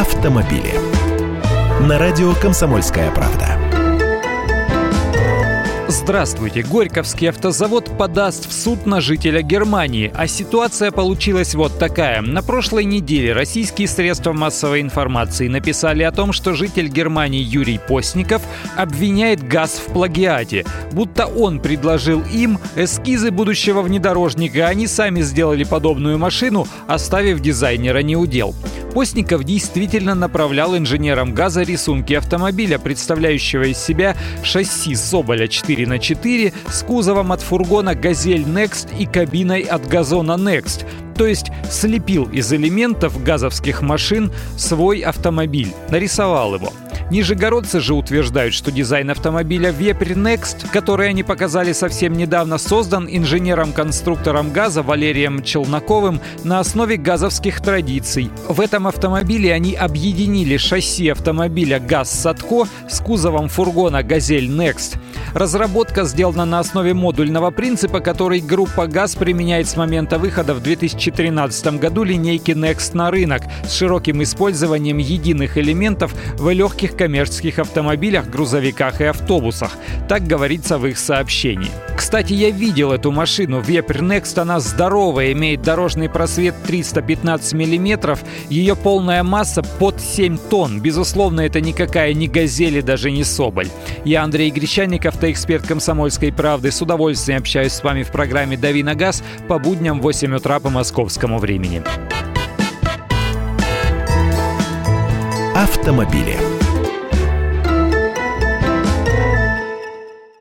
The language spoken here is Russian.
автомобили. На радио «Комсомольская правда». Здравствуйте. Горьковский автозавод подаст в суд на жителя Германии. А ситуация получилась вот такая. На прошлой неделе российские средства массовой информации написали о том, что житель Германии Юрий Постников обвиняет ГАЗ в плагиате. Будто он предложил им эскизы будущего внедорожника, а они сами сделали подобную машину, оставив дизайнера неудел. Постников действительно направлял инженерам газа рисунки автомобиля, представляющего из себя шасси Соболя 4 на 4 с кузовом от фургона «Газель Next» и кабиной от газона Next то есть слепил из элементов газовских машин свой автомобиль, нарисовал его. Нижегородцы же утверждают, что дизайн автомобиля Вепрь Next, который они показали совсем недавно, создан инженером-конструктором газа Валерием Челноковым на основе газовских традиций. В этом автомобиле они объединили шасси автомобиля ГАЗ Садко с кузовом фургона «Газель Next». Разработка сделана на основе модульного принципа, который группа ГАЗ применяет с момента выхода в 2013 году линейки Next на рынок с широким использованием единых элементов в легких коммерческих автомобилях, грузовиках и автобусах. Так говорится в их сообщении. Кстати, я видел эту машину. Вепрь Next, она здоровая, имеет дорожный просвет 315 мм, ее полная масса под 7 тонн. Безусловно, это никакая не «Газель» и даже не «Соболь». Я Андрей Гречаник, автоэксперт «Комсомольской правды». С удовольствием общаюсь с вами в программе «Дави на газ» по будням в 8 утра по московскому времени. Автомобили.